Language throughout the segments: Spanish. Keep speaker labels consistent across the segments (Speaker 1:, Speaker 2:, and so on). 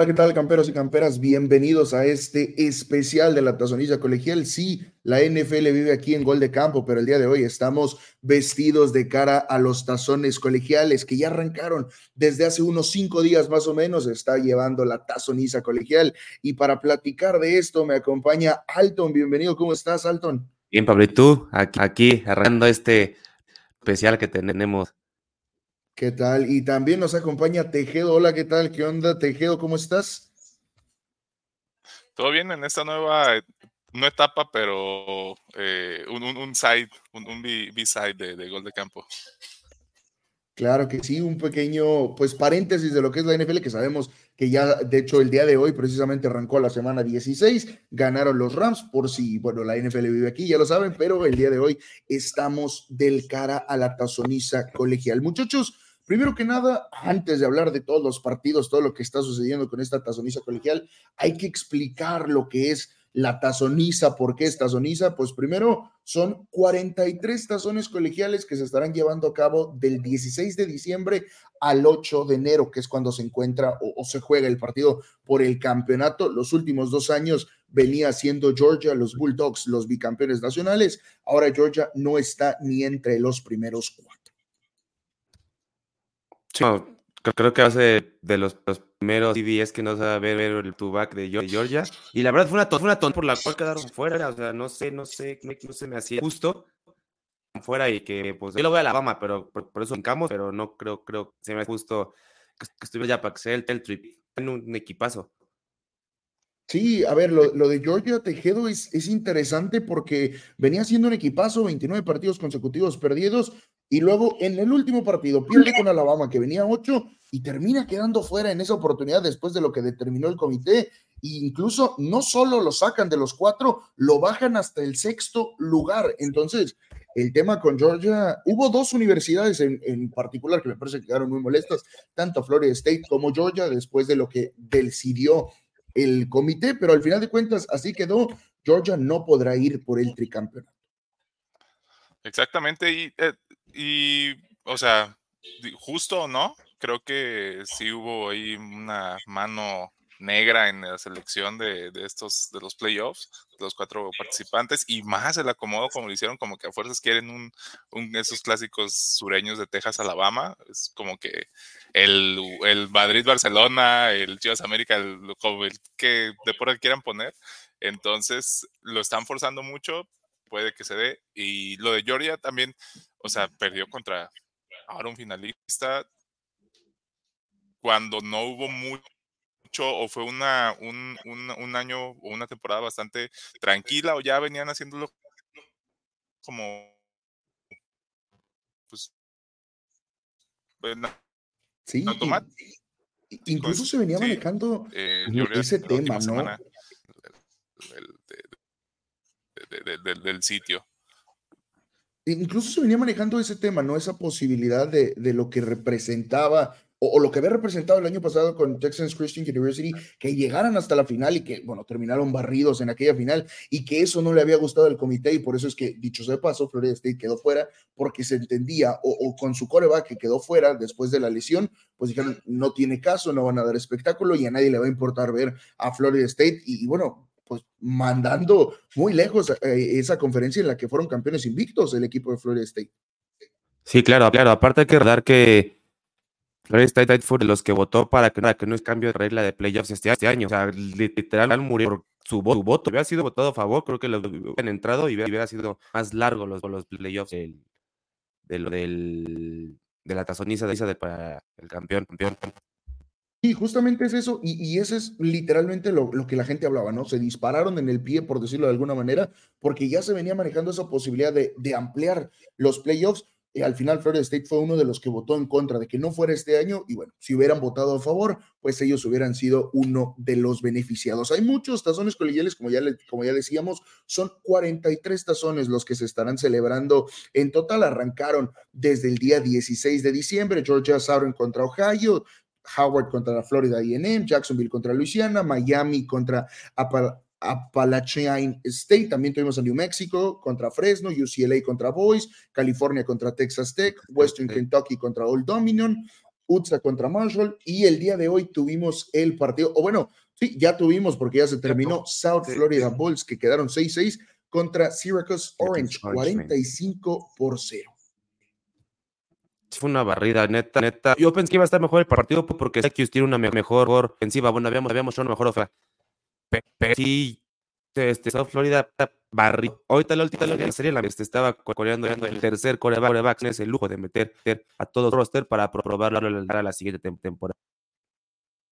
Speaker 1: Hola, ¿qué tal, camperos y camperas? Bienvenidos a este especial de la tazonilla colegial. Sí, la NFL vive aquí en Gol de Campo, pero el día de hoy estamos vestidos de cara a los tazones colegiales que ya arrancaron desde hace unos cinco días más o menos. Está llevando la tazoniza colegial. Y para platicar de esto me acompaña Alton. Bienvenido, ¿cómo estás, Alton?
Speaker 2: Bien, Pablo, ¿y tú? Aquí, aquí arrancando este especial que tenemos
Speaker 1: ¿Qué tal? Y también nos acompaña Tejedo. Hola, ¿qué tal? ¿Qué onda, Tejedo? ¿Cómo estás?
Speaker 3: Todo bien en esta nueva no etapa, pero eh, un, side, un, B-side de, gol de campo.
Speaker 1: Claro que sí, un pequeño, pues paréntesis de lo que es la NFL, que sabemos que ya, de hecho, el día de hoy precisamente arrancó la semana 16, ganaron los Rams, por si, bueno, la NFL vive aquí, ya lo saben, pero el día de hoy estamos del cara a la tazoniza colegial. Muchachos, Primero que nada, antes de hablar de todos los partidos, todo lo que está sucediendo con esta tazoniza colegial, hay que explicar lo que es la tazoniza, por qué es tazoniza. Pues primero, son 43 tazones colegiales que se estarán llevando a cabo del 16 de diciembre al 8 de enero, que es cuando se encuentra o, o se juega el partido por el campeonato. Los últimos dos años venía siendo Georgia, los Bulldogs, los bicampeones nacionales. Ahora Georgia no está ni entre los primeros cuatro
Speaker 2: creo que hace de los, primeros CBS que no sabe ver, el tubac de Georgia. Y la verdad fue una, fue una por la cual quedaron fuera. O sea, no sé, no sé, no se me hacía justo fuera y que pues yo lo voy a Alabama, pero por, eso brincamos, pero no creo, creo que se me justo que, estuviera ya para que sea el, el trip en un equipazo.
Speaker 1: Sí, a ver, lo, de Georgia Tejedo es, es, interesante porque venía siendo un equipazo, 29 partidos consecutivos perdidos, y luego en el último partido pierde con Alabama, que venía 8, y termina quedando fuera en esa oportunidad después de lo que determinó el comité. E incluso no solo lo sacan de los cuatro, lo bajan hasta el sexto lugar. Entonces, el tema con Georgia, hubo dos universidades en, en, particular que me parece que quedaron muy molestas, tanto Florida State como Georgia, después de lo que decidió el comité, pero al final de cuentas así quedó. Georgia no podrá ir por el tricampeonato.
Speaker 3: Exactamente, y, eh, y o sea, justo o no, creo que sí hubo ahí una mano negra en la selección de, estos, de los playoffs, de los cuatro participantes, y más el acomodo como lo hicieron, como que a fuerzas quieren un, un esos clásicos sureños de Texas, Alabama, es como que el, el Madrid-Barcelona, el Chivas América, el, el que deporte quieran poner, entonces lo están forzando mucho, puede que se dé, y lo de Georgia también, o sea, perdió contra ahora un finalista, cuando no hubo mucho o fue una, un, un, año o una temporada bastante tranquila o ya venían haciéndolo como pues
Speaker 1: sí, incluso se venía manejando eh, ese tema, ¿no?
Speaker 3: Del sitio.
Speaker 1: Incluso se venía manejando ese tema, ¿no? Esa posibilidad de, de lo que representaba o, lo que había representado el año pasado con Texas Christian University, que llegaran hasta la final y que, bueno, terminaron barridos en aquella final y que eso no le había gustado al comité y por eso es que, dicho sea de paso, Florida State quedó fuera porque se entendía o, con su coreback que quedó fuera después de la lesión, pues dijeron, no tiene caso, no van a dar espectáculo y a nadie le va a importar ver a Florida State y, bueno, pues mandando muy lejos eh, esa conferencia en la que fueron campeones invictos el equipo de Florida State.
Speaker 2: Sí, claro, claro. Aparte hay que recordar que State fue de los que votó para que, que no es cambio de regla de playoffs este, este año. O sea, literal murió por su, voto. Su voto hubiera sido votado a favor, creo que lo hubieran entrado y hubiera, sido más largo los, los playoffs del, de, lo del, de la tazoniza de, para el campeón.
Speaker 1: Y justamente es eso, y, y ese es literalmente lo, lo, que la gente hablaba, ¿no? Se dispararon en el pie, por decirlo de alguna manera, porque ya se venía manejando esa posibilidad de, de ampliar los playoffs y al final Florida State fue uno de los que votó en contra de que no fuera este año y bueno, si hubieran votado a favor, pues ellos hubieran sido uno de los beneficiados. Hay muchos tazones colegiales, como ya, como ya decíamos, son 43 tazones los que se estarán celebrando. En total arrancaron desde el día 16 de diciembre, Georgia Southern contra Ohio, Howard contra la Florida A&M, Jacksonville contra Luisiana, Miami contra Appalachian State, también tuvimos a New Mexico contra Fresno, UCLA contra Boys, California contra Texas Tech, Western Kentucky contra Old Dominion, Utsa contra Marshall y el día de hoy tuvimos el partido, o bueno, sí, ya tuvimos porque ya se terminó South Florida Bulls que quedaron 6-6 contra Syracuse Orange, 45 por 0.
Speaker 2: Fue una barrida, neta, neta. Yo pensé que iba a estar mejor el partido porque Syracuse tiene una mejor ofensiva. Bueno, habíamos, habíamos una mejor ofensiva. Pero sí, este, South Florida barri. Ahorita la última serie la este, estaba coreando el tercer coreback, es el lujo de meter a todo roster para probarlo a la siguiente temporada.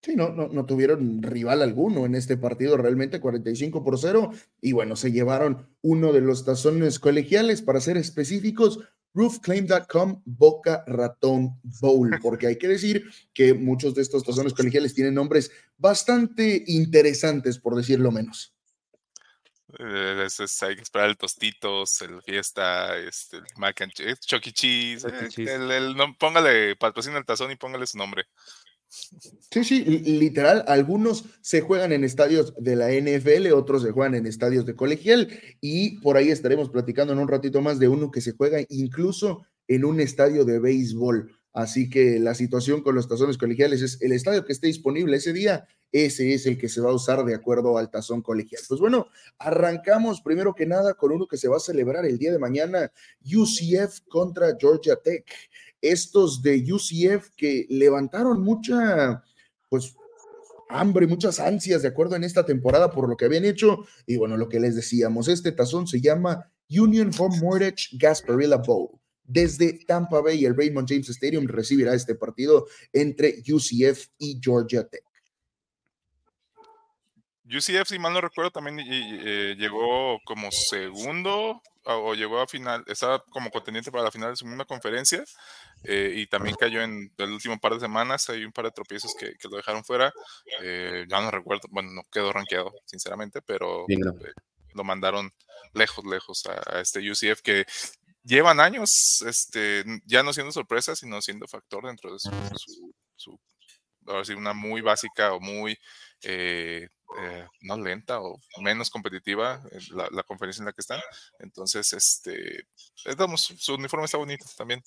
Speaker 1: Sí, no, no, no, tuvieron rival alguno en este partido, realmente 45 por 0. Y bueno, se llevaron uno de los tazones colegiales, para ser específicos, roofclaim.com Boca Ratón Bowl, porque hay que decir que muchos de estos tazones colegiales tienen nombres bastante interesantes, por decirlo menos.
Speaker 3: Eh, hay que esperar el tostitos, el fiesta, este, el mac and cheese, Chucky Cheese. Eh, póngale, patrocina el tazón y póngale su nombre.
Speaker 1: Sí, sí, literal, algunos se juegan en estadios de la NFL, otros se juegan en estadios de colegial y por ahí estaremos platicando en un ratito más de uno que se juega incluso en un estadio de béisbol. Así que la situación con los tazones colegiales es el estadio que esté disponible ese día, ese es el que se va a usar de acuerdo al tazón colegial. Pues bueno, arrancamos primero que nada con uno que se va a celebrar el día de mañana, UCF contra Georgia Tech estos de UCF que levantaron mucha, pues, hambre, muchas ansias de acuerdo en esta temporada por lo que habían hecho. Y bueno, lo que les decíamos, este tazón se llama Union Home Mortgage Gasparilla Bowl. Desde Tampa Bay, el Raymond James Stadium recibirá este partido entre UCF y Georgia Tech.
Speaker 3: UCF, si mal no recuerdo, también eh, llegó como segundo o llegó a final, estaba como contendiente para la final de su misma conferencia eh, y también cayó en el último par de semanas. Hay un par de tropiezos que, lo dejaron fuera. Eh, ya no recuerdo, bueno, no quedó rankeado, sinceramente, pero eh, lo mandaron lejos, lejos a, este UCF que llevan años este, ya no siendo sorpresa, sino siendo factor dentro de su, su, su una muy básica o muy eh, no lenta o menos competitiva la, conferencia en la que están. Entonces, este, su uniforme está bonito también.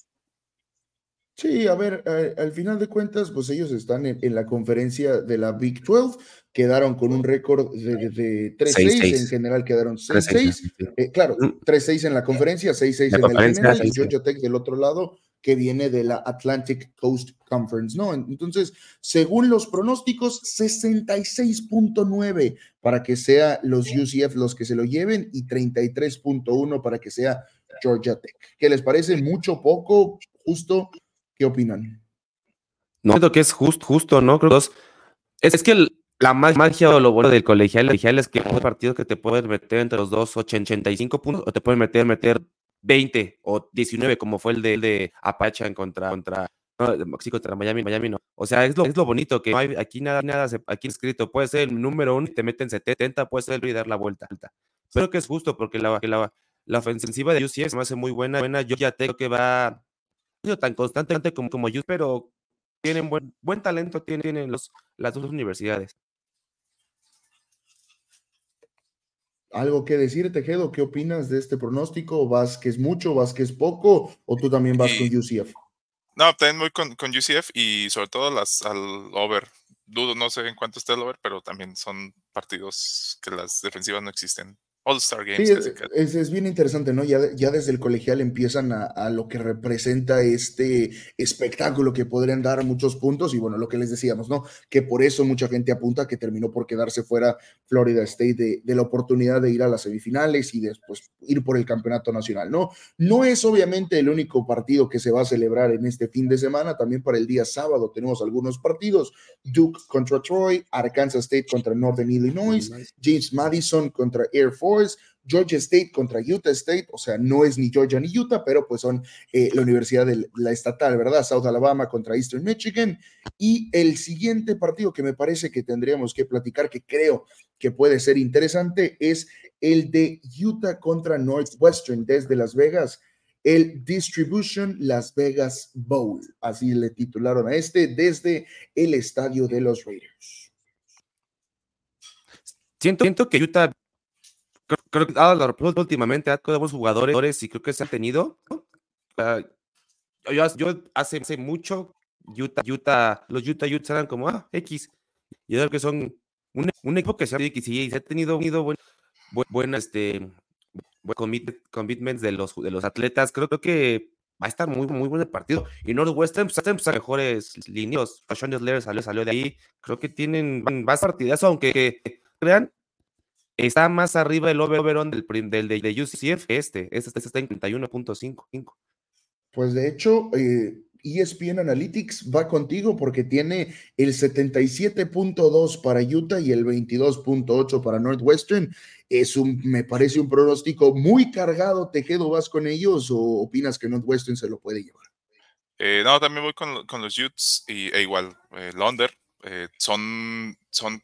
Speaker 1: Sí, a ver, al final de cuentas, pues ellos están en, la conferencia de la Big 12, quedaron con un récord de, 3-6, en general quedaron 6-6, eh, claro, 3-6 mm. en la conferencia, 6-6 en el general, y Georgia Tech del otro lado que viene de la Atlantic Coast Conference, ¿no? Entonces, según los pronósticos, 66.9 para que sea los UCF los que se lo lleven y 33.1 para que sea Georgia Tech. ¿Qué les parece? ¿Mucho, poco, justo? ¿Qué opinan?
Speaker 2: No, creo que es justo, justo, ¿no? Creo que es, que la magia o lo bueno del colegial, colegial es que hay partidos que te pueden meter entre los dos 85 puntos o te pueden meter, meter 20 o 19, como fue el de, de Apache en contra, contra, no, contra Miami, Miami no. O sea, es lo, es lo bonito, que hay, aquí nada, nada, aquí escrito, puede ser el número uno y te meten 70, puede ser el y dar la vuelta. Pero que es justo, porque la, la, la ofensiva de UCF me hace muy buena, buena. Yo ya tengo que va tan constantemente como, como pero tienen buen, buen talento, tienen, tienen los, las dos universidades.
Speaker 1: ¿Algo que decir, Tejedo? ¿Qué opinas de este pronóstico? ¿Vas que es mucho, vas que es poco? ¿O tú también vas con UCF?
Speaker 3: No, también voy con, con, UCF y sobre todo las, al over. Dudo, no sé en cuánto está el over, pero también son partidos que las defensivas no existen. All-Star Games.
Speaker 1: es, bien interesante, ¿no? Ya, ya desde el colegial empiezan a, lo que representa este espectáculo que podrían dar muchos puntos y bueno, lo que les decíamos, ¿no? Que por eso mucha gente apunta que terminó por quedarse fuera Florida State de, de la oportunidad de ir a las semifinales y después ir por el campeonato nacional, ¿no? No es obviamente el único partido que se va a celebrar en este fin de semana, también para el día sábado tenemos algunos partidos, Duke contra Troy, Arkansas State contra Northern Illinois, James Madison contra Air Force, Georgia State contra Utah State, o sea, no es ni Georgia ni Utah, pero pues son eh, la universidad de la estatal, ¿verdad? South Alabama contra Eastern Michigan. Y el siguiente partido que me parece que tendríamos que platicar, que creo que puede ser interesante, es el de Utah contra Northwestern desde Las Vegas, el Distribution Las Vegas Bowl, así le titularon a este, desde el estadio de los Raiders.
Speaker 2: Siento, siento que Utah creo, que ah, la últimamente ha buenos jugadores y creo que se han tenido. yo, hace, hace, mucho Utah, Utah, los Utah Utes eran como, ah, X. Y creo que son un, un, equipo que se ha, tenido, tenido buen, buen, este, commitments de los, de los atletas. Creo, creo que va a estar muy, muy buen el partido. Y Northwestern, pues, hacen mejores líneas. Sean salió, salió de ahí. Creo que tienen más partidas, aunque crean, está más arriba el over del, del, del de UCF este. Este, este está en 31.5.
Speaker 1: Pues de hecho, eh, ESPN Analytics va contigo porque tiene el 77.2 para Utah y el 22.8 para Northwestern. Es un, me parece un pronóstico muy cargado. Tejedo, ¿vas con ellos o opinas que Northwestern se lo puede llevar?
Speaker 3: Eh, no, también voy con, con los Utes y, e igual, eh, Londer. Eh, son, son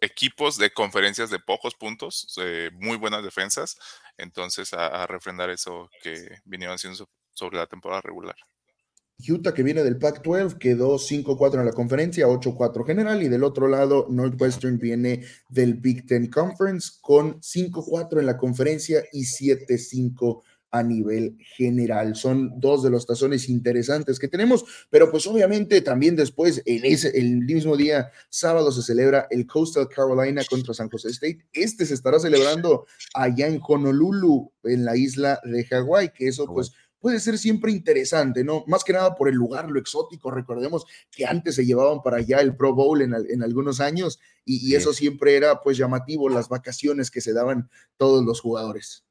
Speaker 3: equipos de conferencias de pocos puntos, muy buenas defensas. Entonces, a, a refrendar eso que vinieron haciendo sobre la temporada regular.
Speaker 1: Utah, que viene del Pac-12, quedó 5-4 en la conferencia, 8-4 general, y del otro lado, Northwestern viene del Big Ten Conference con 5-4 en la conferencia y 7-5 a nivel general. Son dos de los tazones interesantes que tenemos, pero pues obviamente también después, en ese, el mismo día, sábado, se celebra el Coastal Carolina contra San José State. Este se estará celebrando allá en Honolulu, en la isla de Hawái, que eso pues puede ser siempre interesante, ¿no? Más que nada por el lugar, lo exótico. Recordemos que antes se llevaban para allá el Pro Bowl en, algunos años y, eso siempre era pues llamativo, las vacaciones que se daban todos los jugadores.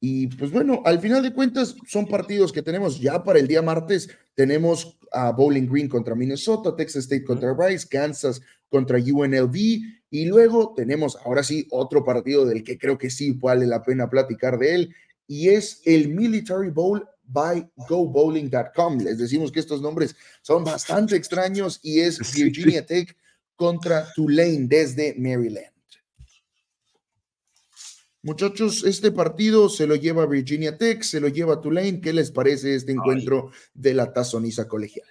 Speaker 1: Y pues bueno, al final de cuentas son partidos que tenemos ya para el día martes. Tenemos a Bowling Green contra Minnesota, Texas State contra Rice, Kansas contra UNLV y luego tenemos ahora sí otro partido del que creo que sí vale la pena platicar de él y es el Military Bowl by GoBowling.com. Les decimos que estos nombres son bastante extraños y es Virginia Tech contra Tulane desde Maryland. Muchachos, este partido se lo lleva Virginia Tech, se lo lleva Tulane. ¿Qué les parece este encuentro de la tazoniza colegial?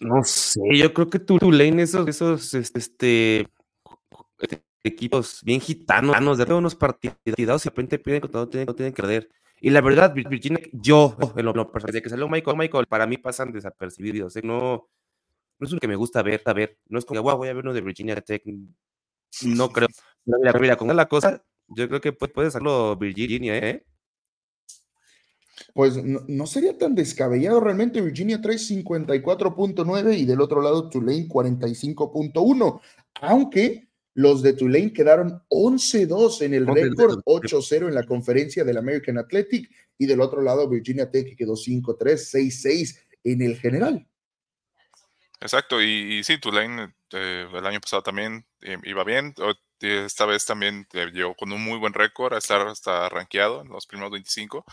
Speaker 2: No sé, yo creo que Tulane, esos, esos, este, este equipos bien gitanos, de unos partidos y de repente piden que no tienen, no tienen que perder. Y la verdad, Virginia, yo, en lo, personal, desde que salió Michael, Michael, para mí pasan desapercibidos. ¿eh? No, no es lo que me gusta ver, a ver. No es como, wow, voy a ver uno de Virginia Tech. No creo. Mira, mira, con la cosa, yo creo que puede, puede hacerlo Virginia, ¿eh?
Speaker 1: Pues no, no, sería tan descabellado realmente. Virginia trae 54.9 y del otro lado Tulane 45.1. Aunque los de Tulane quedaron 11-2 en el récord, 8-0 en la conferencia del American Athletic y del otro lado Virginia Tech quedó 5-3, 6-6 en el general.
Speaker 3: Exacto, y, sí, Tulane eh, el año pasado también eh, iba bien, esta vez también eh, llegó con un muy buen récord a estar hasta rankeado en los primeros 25,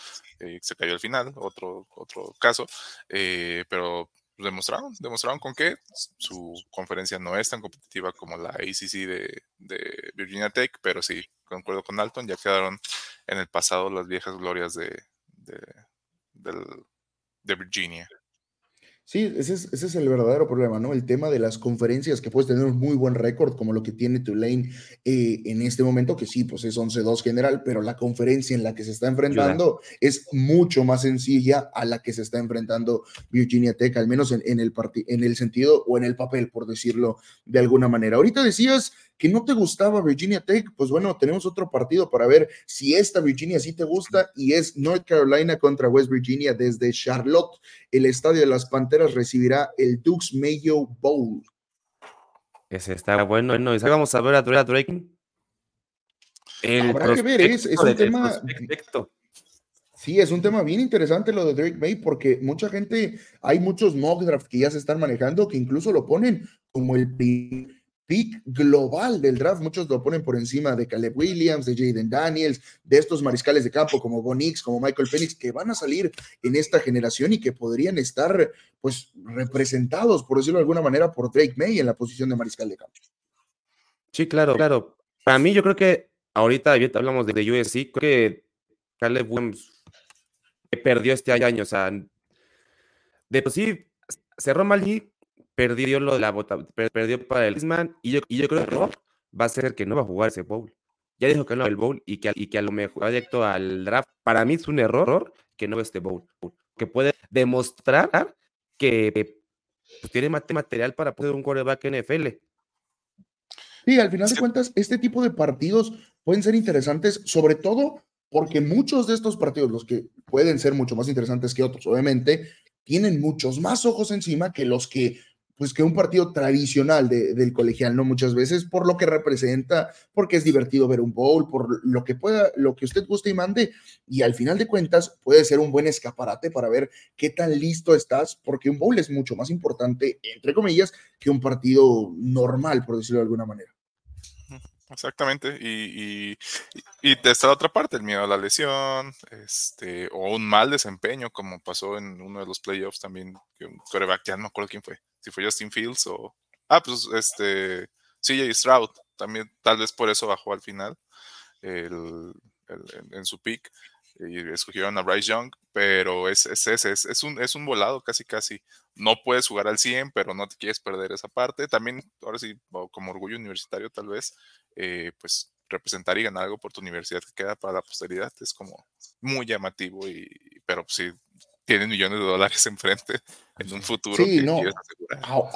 Speaker 3: se cayó al final, otro, otro caso, pero demostraron, demostraron con que su conferencia no es tan competitiva como la ACC de, Virginia Tech, pero sí, concuerdo con Alton, ya quedaron en el pasado las viejas glorias de, de Virginia.
Speaker 1: Sí, ese es, el verdadero problema, ¿no? El tema de las conferencias, que puedes tener un muy buen récord, como lo que tiene Tulane eh, en este momento, que sí, pues es 11-2 general, pero la conferencia en la que se está enfrentando es mucho más sencilla a la que se está enfrentando Virginia Tech, al menos en, el en el sentido o en el papel, por decirlo de alguna manera. Ahorita decías que no te gustaba Virginia Tech, pues bueno, tenemos otro partido para ver si esta Virginia sí te gusta y es North Carolina contra West Virginia desde Charlotte. El estadio de las Panteras recibirá el Dukes Mayo Bowl.
Speaker 2: Ese está bueno, bueno. Vamos a ver a Drake.
Speaker 1: Habrá que ver, es, un tema. Sí, es un tema bien interesante lo de Drake May, porque mucha gente, hay muchos mock draft que ya se están manejando que incluso lo ponen como el pick global del draft. Muchos lo ponen por encima de Caleb Williams, de Jaden Daniels, de estos mariscales de campo como Bonix, como Michael Phoenix, que van a salir en esta generación y que podrían estar, pues, representados, por decirlo de alguna manera, por Drake May en la posición de mariscal de campo.
Speaker 2: Sí, claro, claro. Para mí, yo creo que ahorita, hablamos de, de USC, creo que Caleb Williams perdió este año, o sea, de sí cerró mal perdió lo de la bota, perdió para el Isman y yo, y yo creo que va a ser que no va a jugar ese bowl. Ya dijo que no el bowl y que, y que a lo mejor directo al draft. Para mí es un error que no este bowl. que puede demostrar que pues, tiene material para poder un quarterback NFL.
Speaker 1: Sí, al final de cuentas, este tipo de partidos pueden ser interesantes, sobre todo porque muchos de estos partidos, los que pueden ser mucho más interesantes que otros, obviamente, tienen muchos más ojos encima que los que pues que un partido tradicional del colegial, ¿no? Muchas veces por lo que representa, porque es divertido ver un bowl, por lo que pueda, lo que usted guste y mande, y al final de cuentas puede ser un buen escaparate para ver qué tan listo estás, porque un bowl es mucho más importante, entre comillas, que un partido normal, por decirlo de alguna manera.
Speaker 3: Exactamente, y, y, y, está la otra parte, el miedo a la lesión, este, o un mal desempeño, como pasó en uno de los playoffs también, que un coreback, ya no me acuerdo quién fue, si fue Justin Fields o, ah, pues este, CJ Stroud, también tal vez por eso bajó al final el, en, su pick, y escogieron a Bryce Young, pero es, es es, es, un, es un volado casi casi. No puedes jugar al 100, pero no te quieres perder esa parte. También, ahora sí, como orgullo universitario tal vez, eh, pues representar y ganar algo por tu universidad que queda para la posteridad es como muy llamativo, y, pero sí, tienen millones de dólares enfrente en un futuro.
Speaker 1: Sí, no.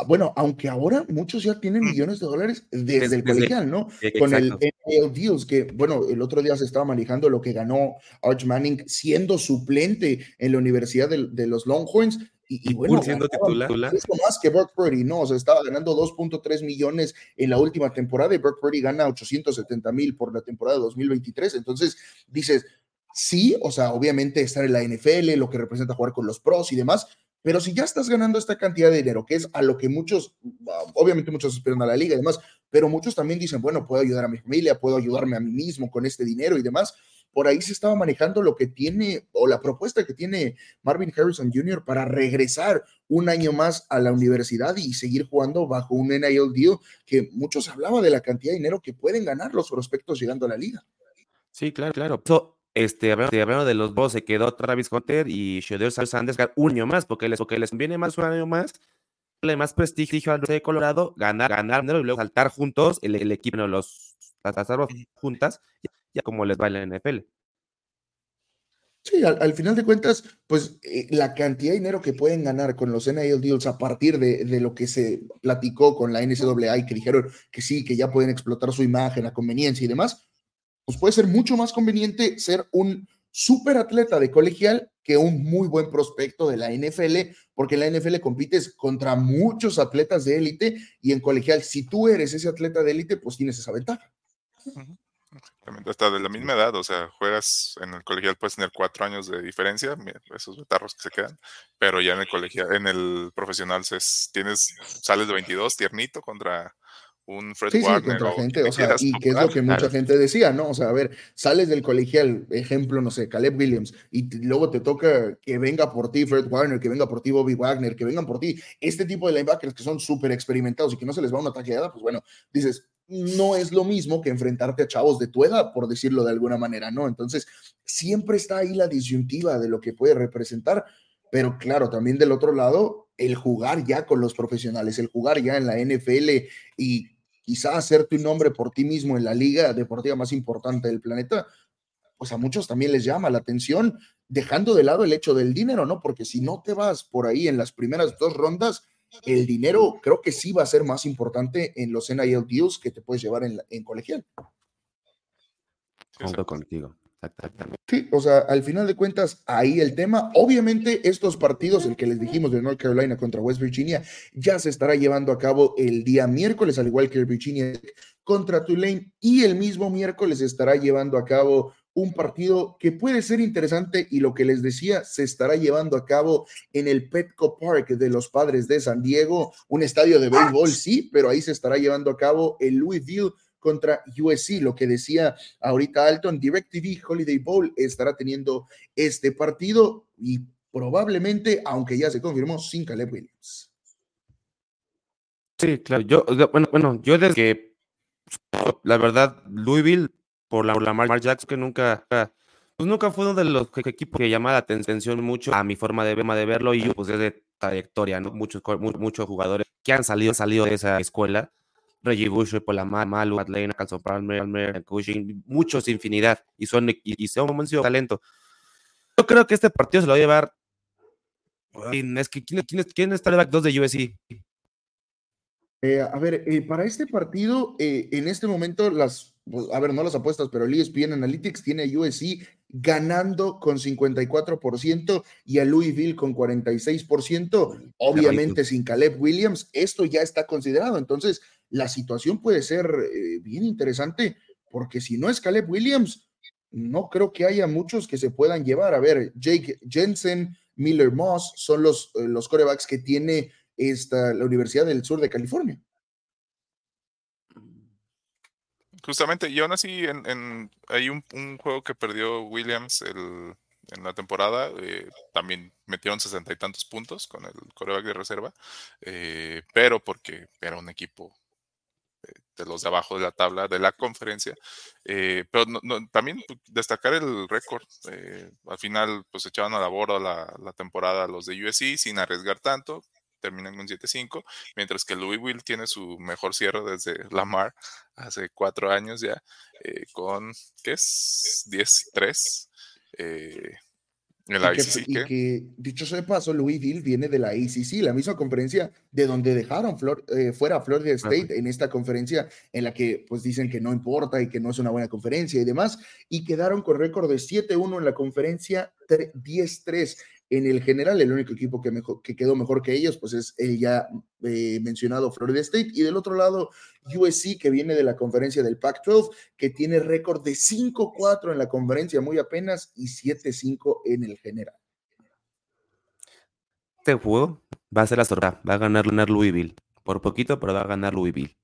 Speaker 1: bueno, aunque ahora muchos ya tienen mm. millones de dólares desde, el colegial, ¿no? Con el NIL Deals, que bueno, el otro día se estaba manejando lo que ganó Arch Manning siendo suplente en la Universidad de, de los Longhorns y, bueno,
Speaker 2: siendo titular.
Speaker 1: más que Brock Purdy, ¿no? O sea, estaba ganando 2.3 millones en la última temporada y Brock Purdy gana 870 mil por la temporada 2023. Entonces, dices, sí, o sea, obviamente estar en la NFL, lo que representa jugar con los pros y demás, pero si ya estás ganando esta cantidad de dinero, que es a lo que muchos, obviamente muchos esperan a la liga y demás, pero muchos también dicen, bueno, puedo ayudar a mi familia, puedo ayudarme a mí mismo con este dinero y demás, por ahí se estaba manejando lo que tiene o la propuesta que tiene Marvin Harrison Jr. para regresar un año más a la universidad y seguir jugando bajo un NIL deal que muchos hablaba de la cantidad de dinero que pueden ganar los prospectos llegando a la liga.
Speaker 2: Sí, claro, claro. Este, hablando de los dos, se quedó Travis Hunter y Shadow Sanders un año más, porque les, porque les conviene más un año más, le más prestigio al de Colorado, ganar, ganar y luego saltar juntos el, el equipo, los, las, juntas, ya como les va en la NFL.
Speaker 1: Sí, al, final de cuentas, pues eh, la cantidad de dinero que pueden ganar con los NIL deals a partir de, de, lo que se platicó con la NCAA y que dijeron que sí, que ya pueden explotar su imagen, la conveniencia y demás, pues puede ser mucho más conveniente ser un super atleta de colegial que un muy buen prospecto de la NFL, porque en la NFL compites contra muchos atletas de élite y en colegial, si tú eres ese atleta de élite, pues tienes esa ventaja.
Speaker 3: Exactamente, hasta de la misma edad, o sea, juegas en el colegial puedes tener cuatro años de diferencia, esos betarros que se quedan, pero ya en el colegial, en el profesional tienes, sales de 22 tiernito contra un Fred Warner.
Speaker 1: Sí, contra gente, o sea, y que es lo que mucha gente decía, ¿no? O sea, a ver, sales del colegial, ejemplo, no sé, Caleb Williams, y luego te toca que venga por ti Fred Warner, que venga por ti Bobby Wagner, que vengan por ti este tipo de linebackers que son súper experimentados y que no se les va una taqueada, pues bueno, dices, no es lo mismo que enfrentarte a chavos de tu edad, por decirlo de alguna manera, ¿no? Entonces, siempre está ahí la disyuntiva de lo que puede representar, pero claro, también del otro lado, el jugar ya con los profesionales, el jugar ya en la NFL y quizá hacerte un nombre por ti mismo en la liga deportiva más importante del planeta, pues a muchos también les llama la atención, dejando de lado el hecho del dinero, ¿no? Porque si no te vas por ahí en las primeras dos rondas, el dinero creo que sí va a ser más importante en los NIL deals que te puedes llevar en, en colegial.
Speaker 2: Junto contigo.
Speaker 1: Sí, o sea, al final de cuentas, ahí el tema. Obviamente, estos partidos, el que les dijimos de North Carolina contra West Virginia, ya se estará llevando a cabo el día miércoles, al igual que el Virginia contra Tulane, y el mismo miércoles estará llevando a cabo un partido que puede ser interesante y lo que les decía, se estará llevando a cabo en el Petco Park de los Padres de San Diego, un estadio de béisbol, sí, pero ahí se estará llevando a cabo el Louisville contra USC, lo que decía ahorita Alton, DirecTV Holiday Bowl estará teniendo este partido y probablemente, aunque ya se confirmó, sin Caleb Williams.
Speaker 2: Sí, claro, yo, bueno, bueno, yo desde que, la verdad, Louisville por la, por Mar Jackson, que nunca, pues nunca fue uno de los equipos que llamaba la atención mucho a mi forma de, de verlo y pues es de trayectoria, ¿no? Muchos, muchos jugadores que han salido, salido de esa escuela. Reggie Bush, Polamar, Malu, Atlanta, Calzón Palmer, Cushing, muchos infinidad y son, y, y son un talento. Yo creo que este partido se lo va a llevar Es que, ¿quién, quién, quién el back 2 de USC?
Speaker 1: Eh, a ver, eh, para este partido, eh, en este momento, las, a ver, no las apuestas, pero el ESPN Analytics tiene a ganando con 54% y a Louisville con 46%, obviamente sin Caleb Williams, esto ya está considerado, entonces la situación puede ser bien interesante, porque si no es Caleb Williams, no creo que haya muchos que se puedan llevar. A ver, Jake Jensen, Miller Moss son los, los corebacks que tiene esta, la Universidad del Sur de California.
Speaker 3: Justamente, y aún así en, hay un, juego que perdió Williams en la temporada, eh, también metieron sesenta y tantos puntos con el coreback de reserva, eh, pero porque era un equipo eh, de los de abajo de la tabla de la conferencia. pero también destacar el récord. al final, pues echaban a la borda la, la, temporada los de USC sin arriesgar tanto terminan con 7-5, mientras que Louisville tiene su mejor cierre desde Lamar hace cuatro años ya, eh, con, ¿qué es? 10-3. Eh, en la
Speaker 1: y, que, que, dicho sea de paso, Louisville viene de la ACC, la misma conferencia de donde dejaron eh, fuera Florida State en esta conferencia en la que pues dicen que no importa y que no es una buena conferencia y demás, y quedaron con récord de 7-1 en la conferencia 10-3 en el general, el único equipo que, mejor, que quedó mejor que ellos, pues es el ya eh, mencionado Florida State. Y del otro lado, USC, que viene de la conferencia del Pac-12, que tiene récord de 5-4 en la conferencia, muy apenas, y 7-5 en el general.
Speaker 2: Este juego va a ser la sorpresa, va a ganar, Louisville. Por poquito, pero va a ganar Louisville.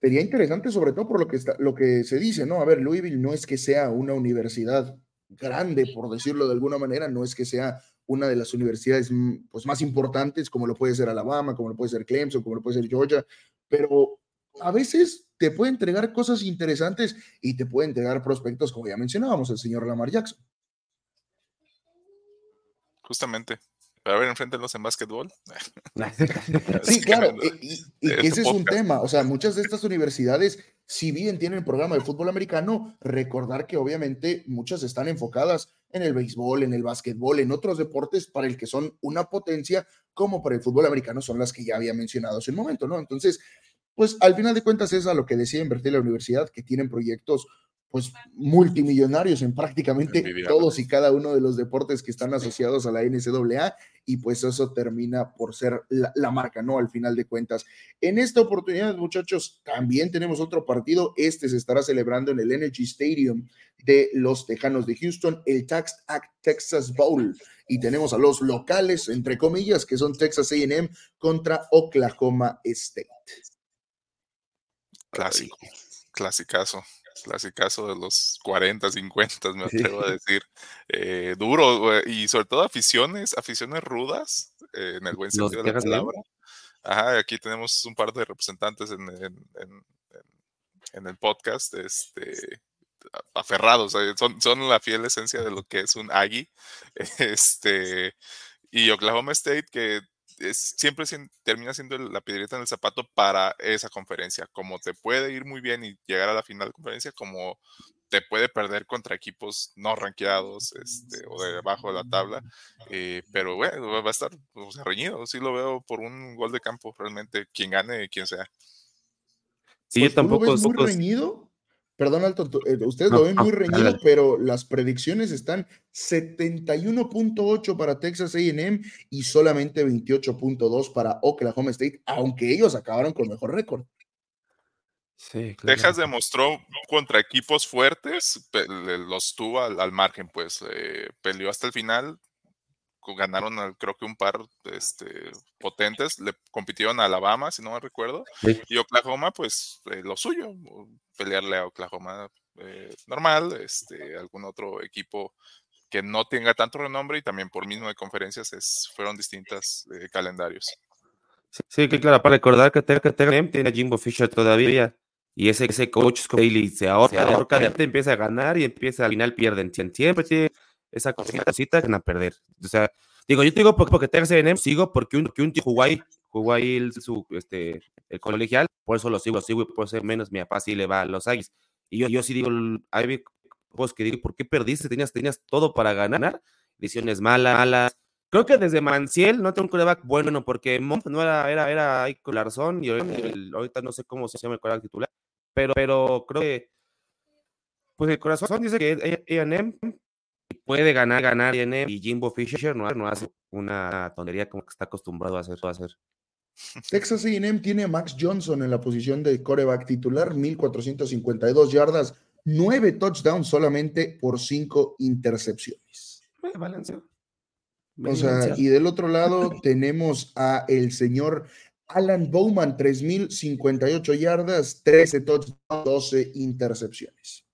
Speaker 1: Sería interesante, sobre todo por lo que, está, lo que se dice, ¿no? A ver, Louisville no es que sea una universidad grande, por decirlo de alguna manera, no es que sea una de las universidades mm, pues, más importantes, como lo puede ser Alabama, como lo puede ser Clemson, como lo puede ser Georgia, pero a veces te puede entregar cosas interesantes y te puede entregar prospectos, como ya mencionábamos, el señor Lamar Jackson.
Speaker 3: Justamente. Para ver, enfréntenlos en básquetbol.
Speaker 1: sí, claro, y, ese es un tema. O sea, muchas de estas universidades si bien tienen programa de fútbol americano, recordar que obviamente muchas están enfocadas en el béisbol, en el básquetbol, en otros deportes para el que son una potencia, como para el fútbol americano son las que ya había mencionado hace un momento, ¿no? Entonces, pues al final de cuentas es a lo que decía invertir la universidad, que tienen proyectos pues multimillonarios en prácticamente todos y cada uno de los deportes que están asociados a la NCAA y pues eso termina por ser la, marca, ¿no? Al final de cuentas. En esta oportunidad, muchachos, también tenemos otro partido. Este se estará celebrando en el Energy Stadium de los Tejanos de Houston, el Tax Act Texas Bowl. Y tenemos a los locales, entre comillas, que son Texas AM contra Oklahoma State.
Speaker 3: Clásico, clasicazo clasicazo de los 40, 50, me atrevo a decir. Eh, duro, y sobre todo aficiones, aficiones rudas, eh, en el buen sentido de la palabra. Ajá, aquí tenemos un par de representantes en, en, el podcast, este, aferrados, son, son la fiel esencia de lo que es un Aggie. Este, y Oklahoma State, que siempre termina siendo la piedrita en el zapato para esa conferencia. Como te puede ir muy bien y llegar a la final de conferencia, como te puede perder contra equipos no rankeados este, o debajo de la tabla. Eh, pero bueno, va a estar reñido. Sí lo veo por un gol de campo, realmente, quien gane, quien sea.
Speaker 1: Sí, pues, tampoco. es muy reñido? Perdón, Alto, eh, ustedes lo ven muy reñido, pero las predicciones están 71.8 para Texas AM y solamente 28.2 para Oklahoma State, aunque ellos acabaron con mejor récord.
Speaker 3: Sí, Texas demostró contra equipos fuertes, los tuvo al, margen, pues eh, peleó hasta el final, ganaron creo que un par este, potentes, le compitieron a Alabama, si no me recuerdo, y Oklahoma, pues eh, lo suyo, pelearle a Oklahoma eh, normal, este, algún otro equipo que no tenga tanto renombre y también por mismo de conferencias es, fueron distintos eh, calendarios.
Speaker 2: Sí, que claro, para recordar que TNM tiene a Jimbo Fisher todavía y ese, ese coach Staley se ahorca, se empieza a ganar y empieza al final pierden. Siempre tiene esa cosita que van a perder. O sea, digo, yo te digo porque, porque Texas A&M sigo porque un, que un tío jugó ahí, jugó ahí su, este, el colegial, por eso lo sigo, sigo y por ser menos mi papá sí le va a los Aggies. Y yo, yo sí digo, hay vos que digo, ¿por qué perdiste? Tenías, tenías todo para ganar, decisiones malas, malas, Creo que desde Manciel no tengo un coreback bueno, porque Monk no era, era, era ahí con Larzón y ahorita no sé cómo se llama el coreback titular, pero, pero creo que pues el corazón dice que A&M puede ganar, ganar y Jimbo Fisher no, no hace una tontería como que está acostumbrado a hacer. A hacer.
Speaker 1: Texas A&M tiene a Max Johnson en la posición de coreback titular, 1452 yardas, 9 touchdowns solamente por 5 intercepciones. O sea, y del otro lado tenemos a el señor Alan Bowman, 3058 yardas, 13 touchdowns, 12 intercepciones.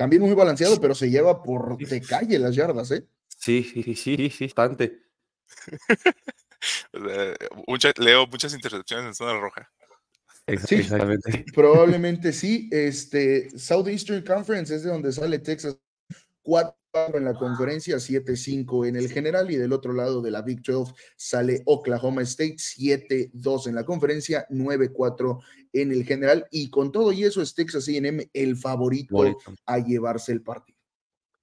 Speaker 1: También muy balanceado, pero se lleva por de calle las yardas, ¿eh?
Speaker 2: Sí, sí, sí, sí, bastante.
Speaker 3: leo muchas intercepciones en zona roja.
Speaker 1: Exactamente. probablemente sí. Este, Southeastern Conference es de donde sale Texas. 4 en la conferencia, 7-5 en el general y del otro lado de la Big 12 sale Oklahoma State, 7-2 en la conferencia, 9-4 en el general y con todo y eso es Texas A&M el favorito a llevarse el partido.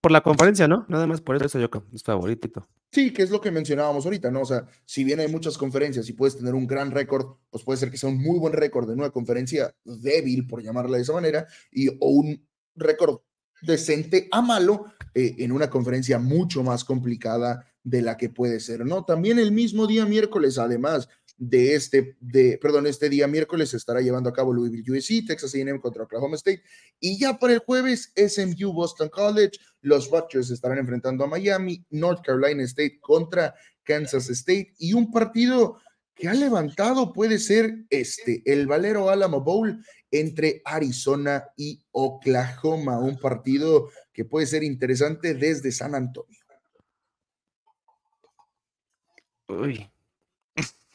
Speaker 2: Por la conferencia, ¿no? Nada más por eso yo creo, es favorito.
Speaker 1: Sí, que es lo que mencionábamos ahorita, ¿no? O sea, si bien hay muchas conferencias y puedes tener un gran récord, pues puede ser que sea un muy buen récord en una conferencia débil, por llamarla de esa manera, y o un récord decente a malo eh, en una conferencia mucho más complicada de la que puede ser, ¿no? También el mismo día miércoles, además de este, de, perdón, este día miércoles estará llevando a cabo Louisville USC, Texas A&M contra Oklahoma State, y ya para el jueves SMU Boston College, los Rutgers estarán enfrentando a Miami, North Carolina State contra Kansas State, y un partido que ha levantado puede ser este, el Valero Alamo Bowl entre Arizona y Oklahoma, un partido que puede ser interesante desde San Antonio.
Speaker 3: Uy.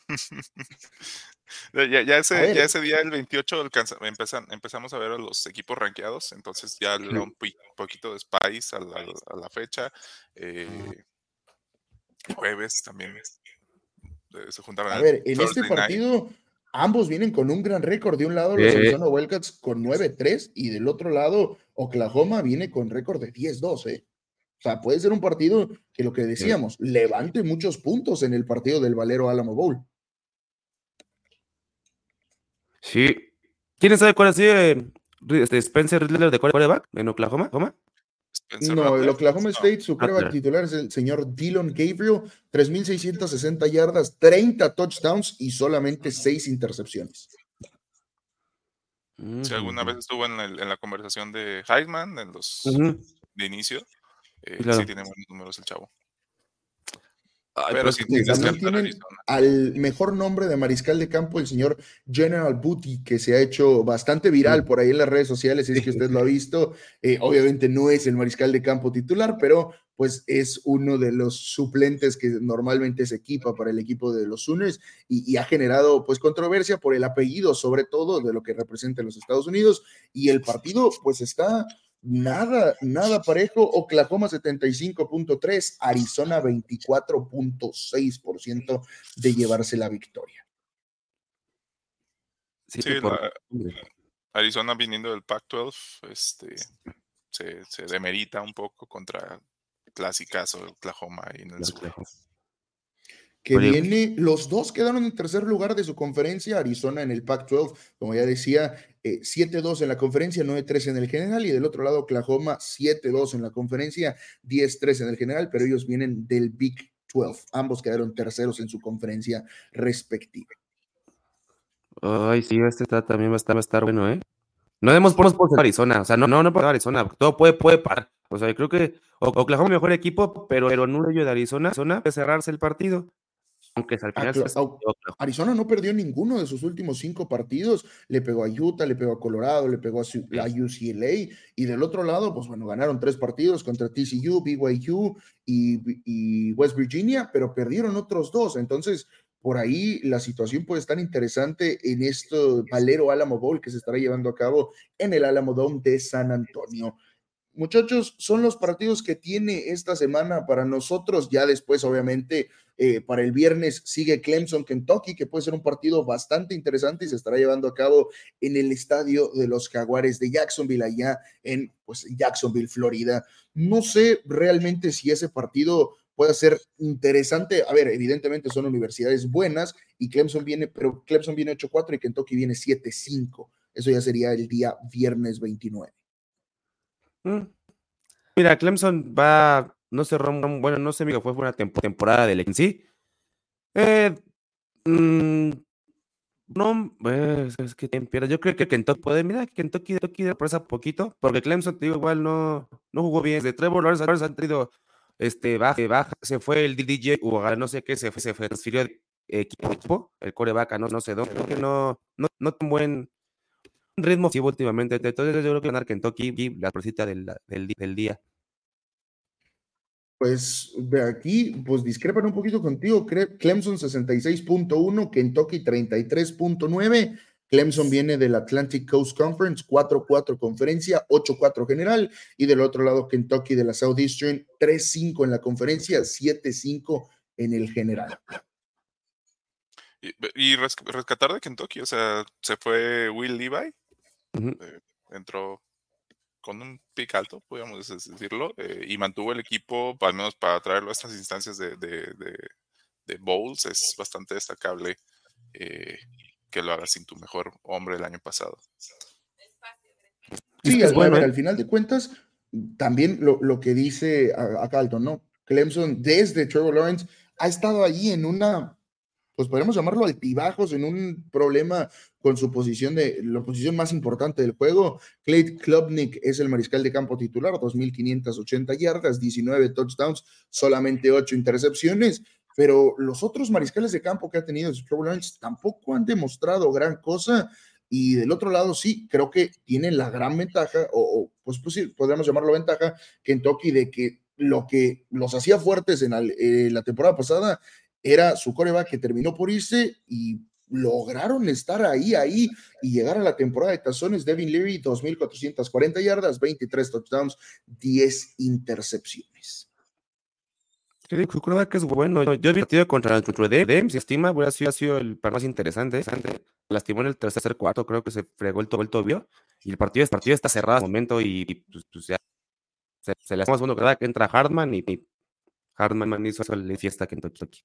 Speaker 3: ya, ese, día, el 28, empezamos a ver a los equipos rankeados, entonces ya le da un poquito de spice a la, fecha. Eh, jueves también se juntaron.
Speaker 1: A ver, en este partido ambos vienen con un gran récord. De un lado, los Arizona Wildcats con 9-3 y del otro lado, Oklahoma viene con récord de 10-2. ¿eh? O sea, puede ser un partido que lo que decíamos, levante muchos puntos en el partido del Valero Alamo Bowl.
Speaker 2: Sí. ¿Quién sabe cuál es este Spencer Riddler de quarterback en Oklahoma?
Speaker 1: No, el Oklahoma State, su quarterback titular es el señor Dylan Gabriel, 3.660 yardas, 30 touchdowns y solamente 6 intercepciones.
Speaker 3: Si alguna vez estuvo en, la conversación de Heisman, en los de inicio, eh, sí tiene buenos números el chavo.
Speaker 1: Pero también tienen al mejor nombre de mariscal de campo, el señor General Booty, que se ha hecho bastante viral por ahí en las redes sociales, si es que usted lo ha visto. Eh, obviamente no es el mariscal de campo titular, pero pues es uno de los suplentes que normalmente se equipa para el equipo de los Sooners y, y, ha generado pues controversia por el apellido, sobre todo de lo que representa los Estados Unidos. Y el partido pues está nada, nada parejo. Oklahoma 75.3, Arizona 24.6% de llevarse la victoria.
Speaker 3: Sí, Arizona viniendo del Pac-12, este, se, se, demerita un poco contra clásicas Oklahoma y en el sur
Speaker 1: que viene, los dos quedaron en tercer lugar de su conferencia, Arizona en el Pac-12, como ya decía, 7-2 eh, en la conferencia, 9-3 en el general, y del otro lado Oklahoma 7-2 en la conferencia, 10-3 en el general, pero ellos vienen del Big 12, ambos quedaron terceros en su conferencia respectiva.
Speaker 2: Ay, sí, este está, también va a estar, va a estar bueno, ¿eh? No demos por Arizona, o sea, no, no, no por Arizona, todo puede, puede parar. O sea, yo creo que Oklahoma mejor equipo, pero, pero no de Arizona, Arizona puede cerrarse el partido. Aunque al final
Speaker 1: Arizona no perdió ninguno de sus últimos cinco partidos. Le pegó a Utah, le pegó a Colorado, le pegó a, UCLA. Y del otro lado, pues bueno, ganaron tres partidos contra TCU, BYU y, y West Virginia, pero perdieron otros dos. Entonces, por ahí la situación puede estar interesante en esto Valero Alamo Bowl que se estará llevando a cabo en el Alamo Dome de San Antonio. Muchachos, son los partidos que tiene esta semana para nosotros. Ya después, obviamente, eh, para el viernes sigue Clemson, Kentucky, que puede ser un partido bastante interesante y se estará llevando a cabo en el estadio de los Jaguares de Jacksonville, allá en pues, Jacksonville, Florida. No sé realmente si ese partido pueda ser interesante. A ver, evidentemente son universidades buenas y Clemson viene, pero Clemson viene 8-4 y Kentucky viene 7-5. Eso ya sería el día viernes 29.
Speaker 2: Mm. Mira, Clemson va, no sé, bueno, no sé, amigo, fue una temporada de en sí. Eh, mm, no, pues, es que. Yo creo que Kentucky puede, mira, Kentucky, Kentucky presa poquito, porque Clemson, te digo, igual no, no jugó bien. De Trevor Lawrence han tenido este, baja, baja, se fue el DJ, o no sé qué, se se transfirió de equipo, el coreback, no, no sé dónde, creo que no, no, no tan buen ritmo últimamente. Entonces, yo creo que ganar Kentucky, la presita del, del, del día
Speaker 1: pues de aquí, pues discrepan un poquito contigo. Clemson 66.1, Kentucky 33.9. Clemson viene del Atlantic Coast Conference, 4-4 conferencia, 8-4 general. Y del otro lado, Kentucky de la Southeastern, 3-5 en la conferencia, 7-5 en el general.
Speaker 3: Y, rescatar de Kentucky, o sea, se fue Will Levi, eh, entró con un pick alto, podríamos decirlo, eh, y mantuvo el equipo, al menos para traerlo a estas instancias de, de, de, bowls, es bastante destacable eh, que lo hagas sin tu mejor hombre el año pasado.
Speaker 1: Sí, al, bueno, al final de cuentas, también lo, lo que dice a, a Calton, ¿no? Clemson, desde Trevor Lawrence, ha estado allí en una pues podemos llamarlo altibajos en un problema con su posición de la posición más importante del juego. Clay Klubnik es el mariscal de campo titular, 2.580 yardas, 19 touchdowns, solamente 8 intercepciones, pero los otros mariscales de campo que ha tenido Trevor Lawrence tampoco han demostrado gran cosa. Y del otro lado, sí, creo que tienen la gran ventaja, o, pues, pues sí, podríamos llamarlo ventaja, Kentucky, de que lo que los hacía fuertes en eh, la temporada pasada era su coreback que terminó por irse y lograron estar ahí, ahí y llegar a la temporada de tazones. Devin Leary, 2.440 yardas, 23 touchdowns, 10 intercepciones.
Speaker 2: Su coreback es bueno. Yo he partido contra el de si estima, hubiera sido, sido el par más interesante. Lastimó en el tercer cuarto, creo que se fregó el, todo tobio. Y el partido, el partido está cerrado al momento y, pues, pues, ya se, se le hace más bueno que entra Hartman y, y Hartman hizo la fiesta que en Kentucky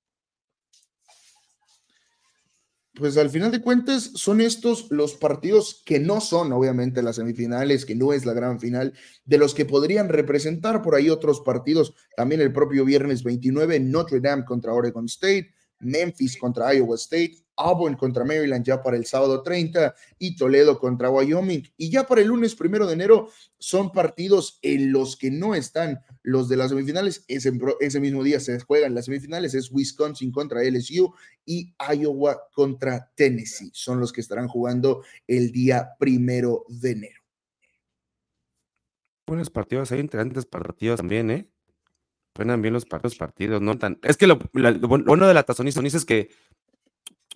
Speaker 1: pues al final de cuentas son estos los partidos que no son obviamente las semifinales, que no es la gran final, de los que podrían representar por ahí otros partidos. También el propio viernes 29, Notre Dame contra Oregon State, Memphis contra Iowa State, Auburn contra Maryland ya para el sábado 30 y Toledo contra Wyoming. Y ya para el lunes primero de enero son partidos en los que no están los de las semifinales. Ese, ese mismo día se juegan las semifinales, es Wisconsin contra LSU y Iowa contra Tennessee. Son los que estarán jugando el día primero de enero.
Speaker 2: Buenos partidos, hay interesantes partidos también, ¿eh? Suenan bien los partidos, no tan. Es que lo, bueno de la tazonista es que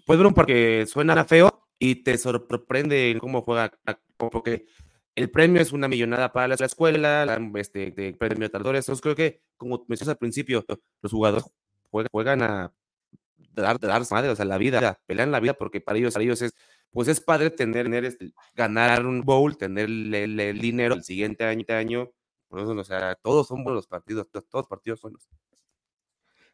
Speaker 2: ver un porque suena feo y te sorprende cómo juega, porque el premio es una millonada para la escuela, este, de premio de tardores. Entonces creo que, como mencionas al principio, los jugadores juegan, a dar, dar madre, o sea, la vida, pelean la vida, porque para ellos, para ellos es, pues es padre tener, este, ganar un bowl, tener el, dinero el siguiente año, año por eso, o sea, todos son buenos partidos, todos partidos buenos.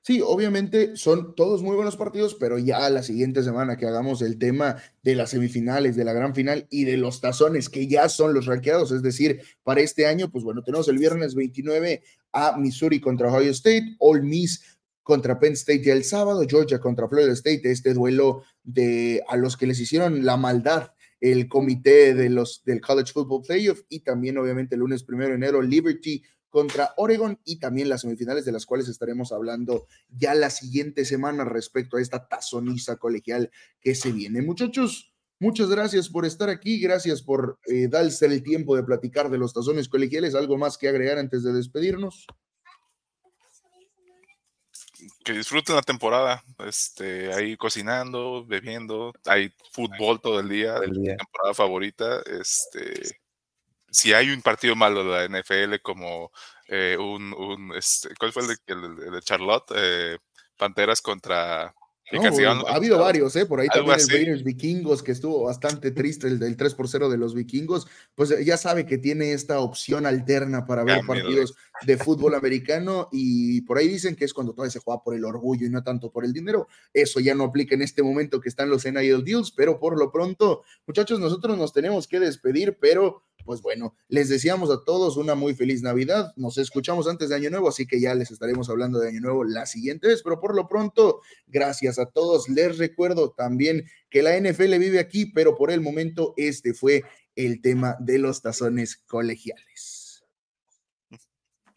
Speaker 1: Sí, obviamente son todos muy buenos partidos, pero ya la siguiente semana que hagamos el tema de las semifinales, de la gran final y de los tazones que ya son los ranqueados, es decir, para este año, pues bueno, tenemos el viernes 29 a Missouri contra Ohio State, All Miss contra Penn State ya el sábado, Georgia contra Florida State, este duelo de a los que les hicieron la maldad el comité de los, del College Football Playoff y también obviamente el lunes primero de enero Liberty contra Oregon y también las semifinales de las cuales estaremos hablando ya la siguiente semana respecto a esta tazoniza colegial que se viene. Muchachos, muchas gracias por estar aquí, gracias por eh, darse el tiempo de platicar de los tazones colegiales. ¿Algo más que agregar antes de despedirnos?
Speaker 3: que disfruten la temporada, este, ahí cocinando, bebiendo, hay fútbol todo el día, el día. temporada favorita, este, si hay un partido malo de la NFL como eh, un, un este, ¿cuál fue el de, de Charlotte? Eh, Panteras contra
Speaker 1: ha habido varios, ¿eh? Por ahí también el Raiders Vikingos, que estuvo bastante triste, el del 3 por 0 de los Vikingos. Pues ya sabe que tiene esta opción alterna para ver partidos de fútbol americano y por ahí dicen que es cuando todavía se juega por el orgullo y no tanto por el dinero. Eso ya no aplica en este momento que están los NIL deals, pero por lo pronto, muchachos, nosotros nos tenemos que despedir, pero pues bueno, les deseamos a todos una muy feliz Navidad. Nos escuchamos antes de Año Nuevo, así que ya les estaremos hablando de Año Nuevo la siguiente vez, pero por lo pronto, gracias a todos. Les recuerdo también que la NFL vive aquí, pero por el momento este fue el tema de los tazones colegiales.
Speaker 4: La NFL vive aquí.